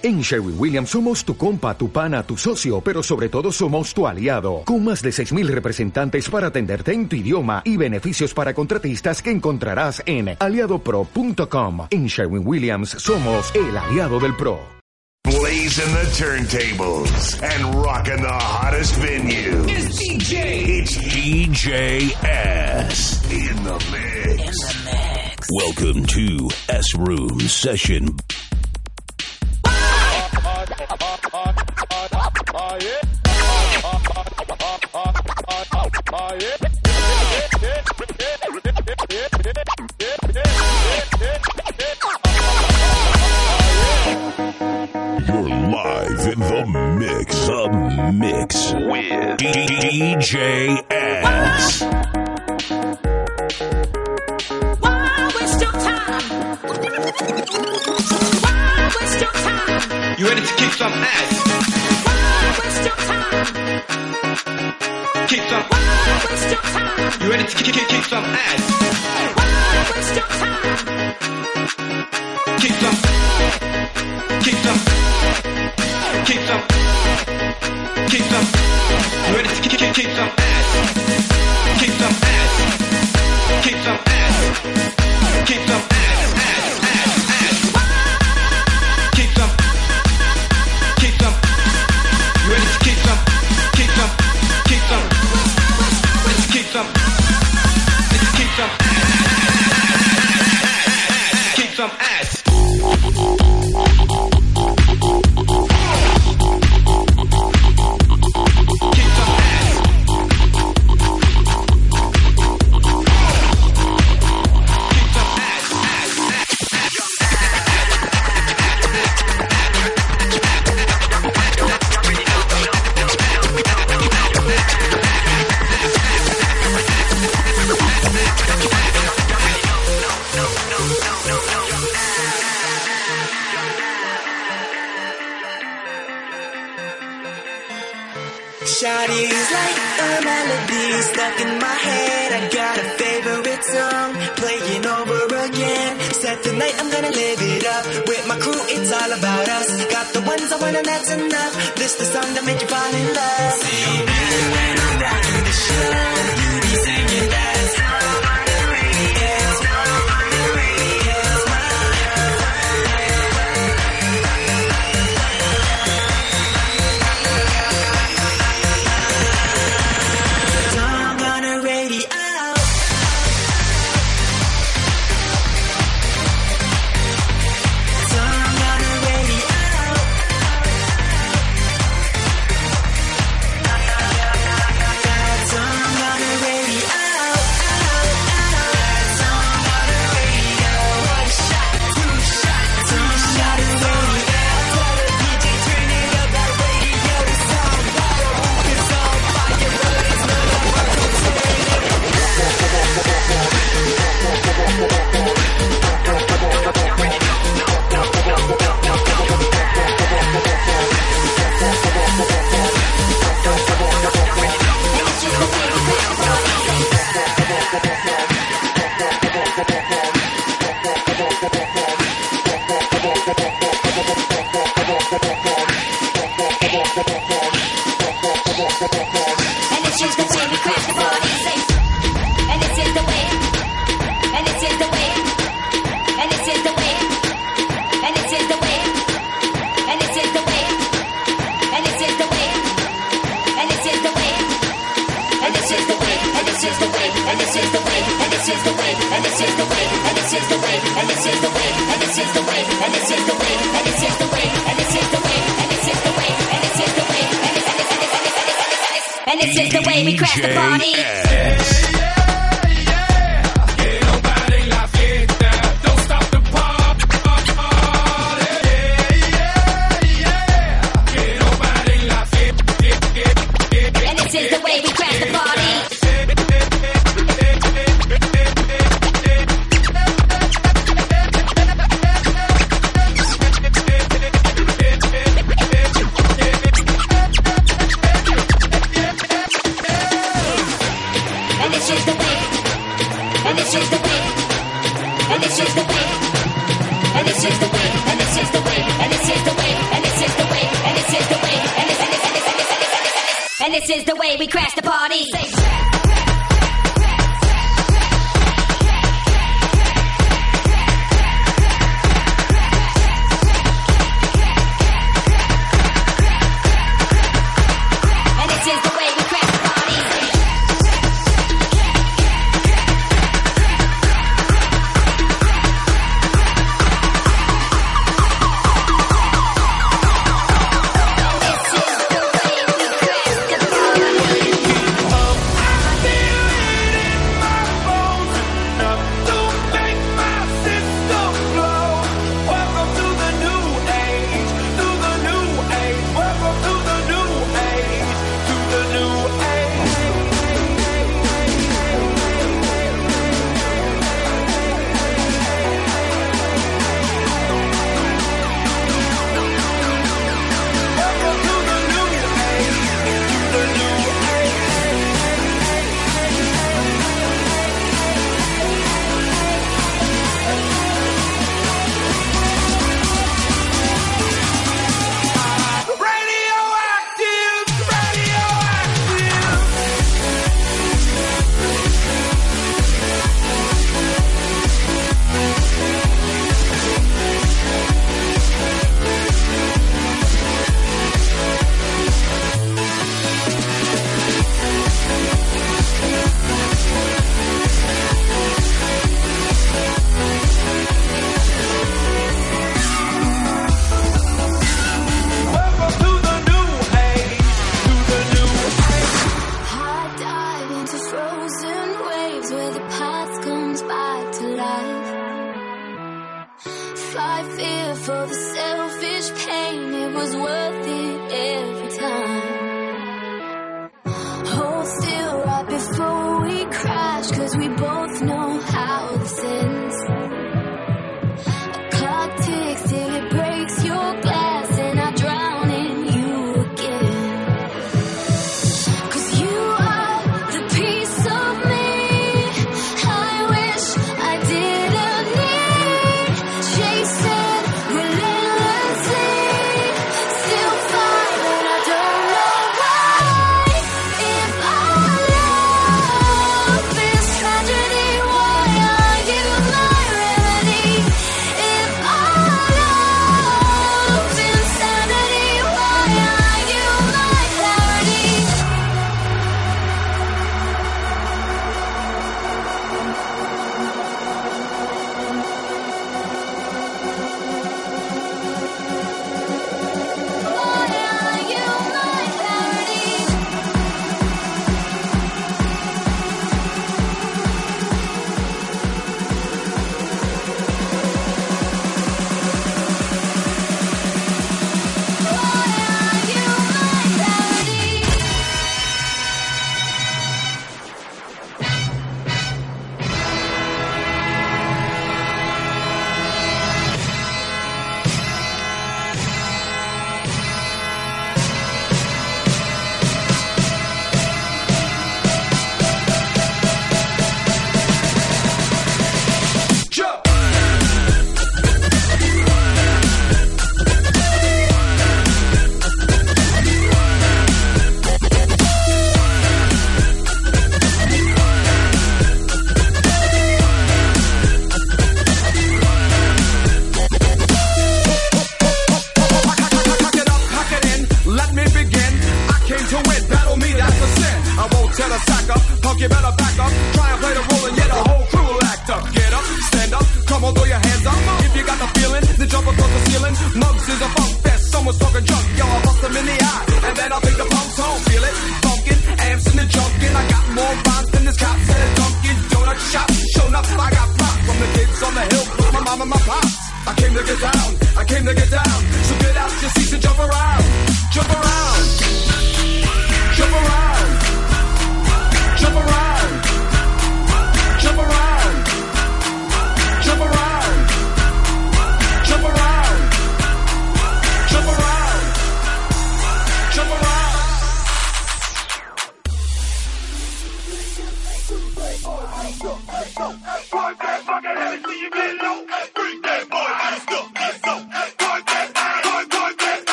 En Sherwin Williams somos tu compa, tu pana, tu socio, pero sobre todo somos tu aliado, con más de 6.000 representantes para atenderte en tu idioma y beneficios para contratistas que encontrarás en aliadopro.com. En Sherwin Williams somos el aliado del PRO. Blazing the turntables and rocking the hottest venue. It's DJ. It's DJ S in the mix. Welcome to Room Session. In the mix. With DJ S. Why waste You ready to kick some ass? Why waste your time? Kick some. Why waste your time? You ready to kick, kick, kick some ass? Why waste your time? Kick some. Kick some. Kick some. Kick some. You ready to kick, kick, kick some ass? Some ass? Kick some ass. Again. Said tonight I'm gonna live it up with my crew. It's all about us. Got the ones I want and that's enough. This the song that made you fall in love. See when I'm rocking the show. And this is the way. And this is the way. And this is the way. And this is the way. And this is the way. And this is the way. And this is the way. And this is the way. And this is the way. And this is the way. And this is the way. And this and this and this and this and this and this. And this is the way we crash the party. this is the way. And this is the way. We crash the party. Say,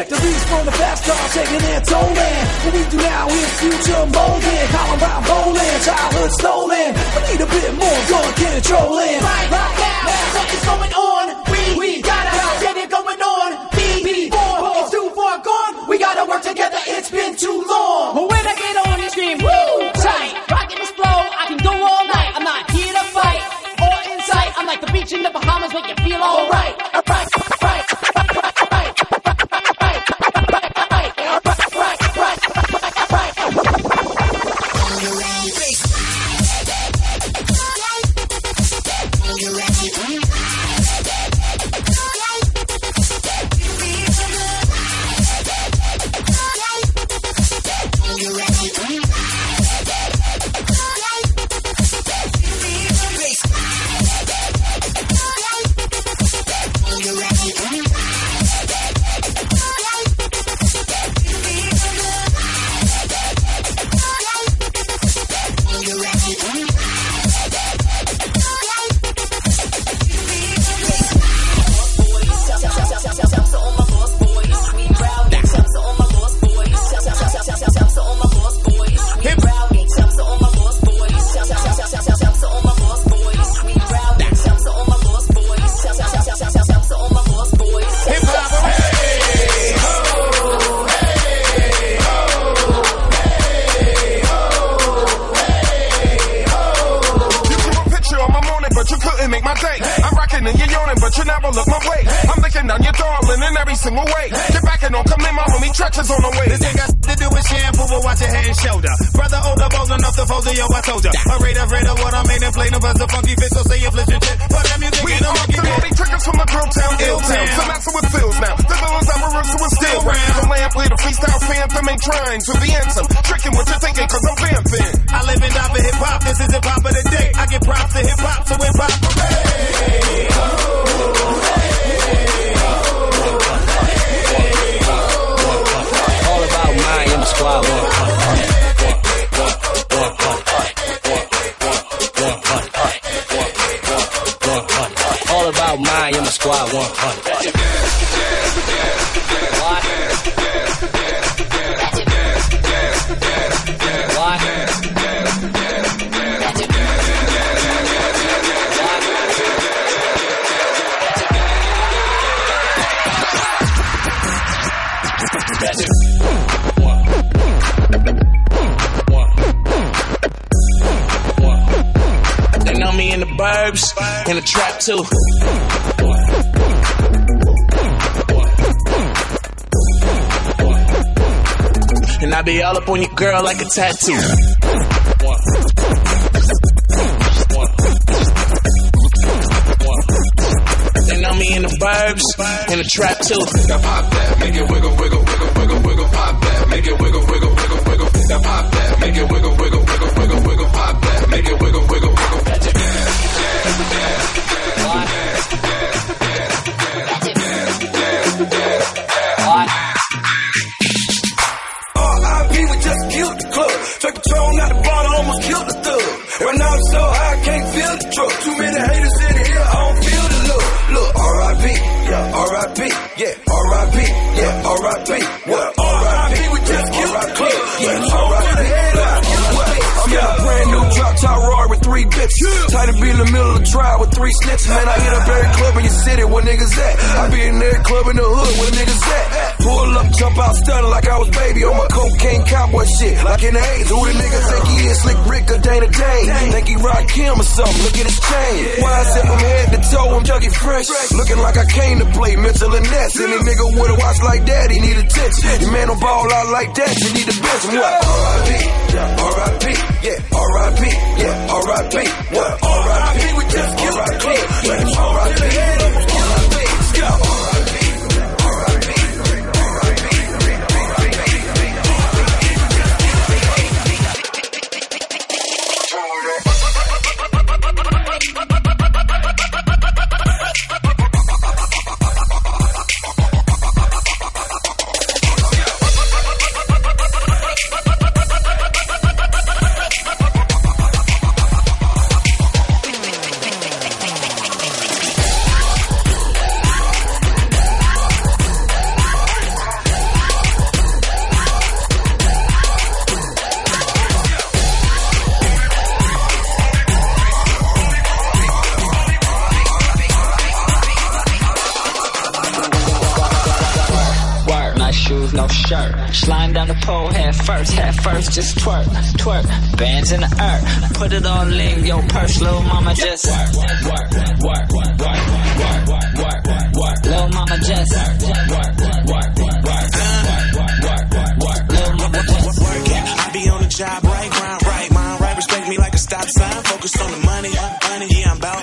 Victories from the past are taking their toll in. What we do now is future molding. Around bowling, childhood stolen. I need a bit more gun controlling. Right, right now, something's going on. We, we gotta get it going on. Be, be born, it's too far gone. We gotta work together, my day. I'm rocking and you're but you never look my way. I'm looking down your darling in every single way. Get back and don't come in, my homie Treach is on the way. This ain't got to do with shampoo, but watch your head and shoulder. Brother older, bold enough to fold yo, I told ya. A radar, radar, what I made and play, no buzz, a funky fit, so say you flip your shit. But that music We no know monkey the bit. money triggers from a girl town, ill town. So messing with feels now. The villains I'm a rooster with still round. The lamp with a freestyle phantom ain't trying to be handsome. Tricking what you're thinking, cause I'm vamping. I live and die for hip hop. This is hip hop of the day. I get props to hip hop, so hip hop. All about Miami Squad 100. All about Miami Squad 100. In the trap too. And I be all up on your girl like a tattoo. Know me in the burbs, in the trap too. Now pop that, make it wiggle, wiggle, wiggle, wiggle, wiggle, pop that, make it wiggle, wiggle, wiggle, wiggle. Now pop that, make it wiggle, wiggle, wiggle, wiggle, wiggle, pop that, make it wiggle. Three bitches. Tight to be in the middle of the trial with three snitches. Man, I hit up every club in your city where niggas at. I be in every club in the hood where niggas at. Pull up, jump out, stunning like I was baby on my cocaine cowboy shit. Like in the 80s. Who the nigga think he is? Slick Rick or Dana Dane? Think he Rakim or something? Look at his chain. Why I said from head to toe, I'm junkie fresh. Looking like I came to play mental and nets. Any nigga with a watch like that, he need attention. Your man don't ball out like that, you need a bitch. What? R.I.P. Yeah, R.I.P. Yeah, R.I.P. Yeah, R.I.P. What? R.I.P. We just killed the club. R.I.P. first, just twerk, twerk. Bands in the earth, put it all in your purse, little mama just work, work, work, work, work, work, work, work, work. Little mama just work, work, work, work, work, work, work, work. Little mama just work it. I be on the job right, grind right, mind right, respect me like a stop sign, focused on the money, money. Yeah, I'm about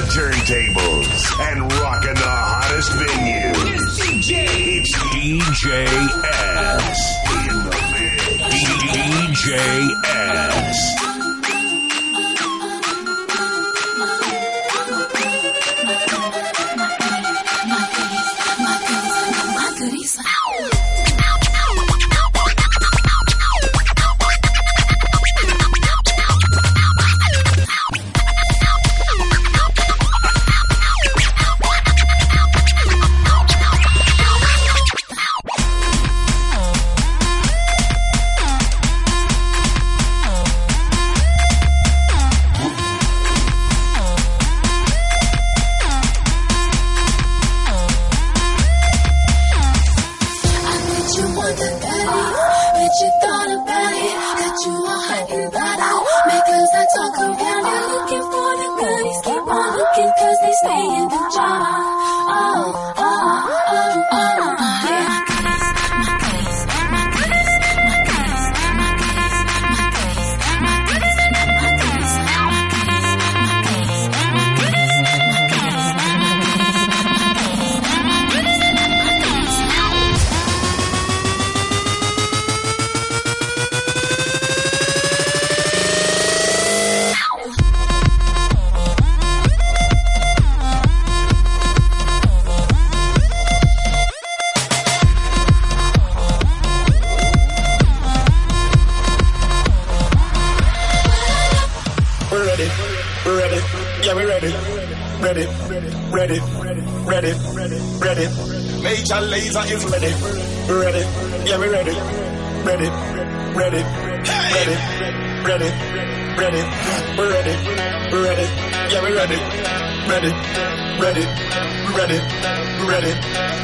the turntables and rocking the hottest venue. It's DJ. It's DJ S. DJ Major Lazer is ready, ready, yeah, we're ready, ready, ready, ready, ready, ready. Ready, ready, yeah, we're ready, ready, ready, ready, ready.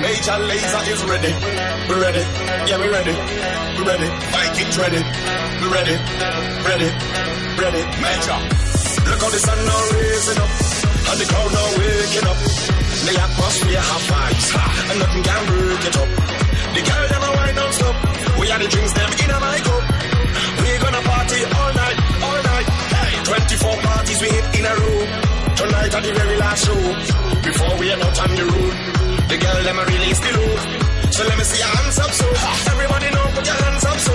Major Lazer is ready, ready, yeah, we're ready, ready. Vikings ready, ready, ready, ready. Major. Look how the sun now raising up, and the crowd now waking up. The atmosphere have vibes, and nothing can break it up. The girl them a wine non-stop, we are the drinks them in a my cup. We gonna party all night, all night. Hey, 24 parties we hit in a row. Tonight at the very last show, before we are out on the road. The girl them a release the load. So let me see your hands up, so everybody know put your hands up, so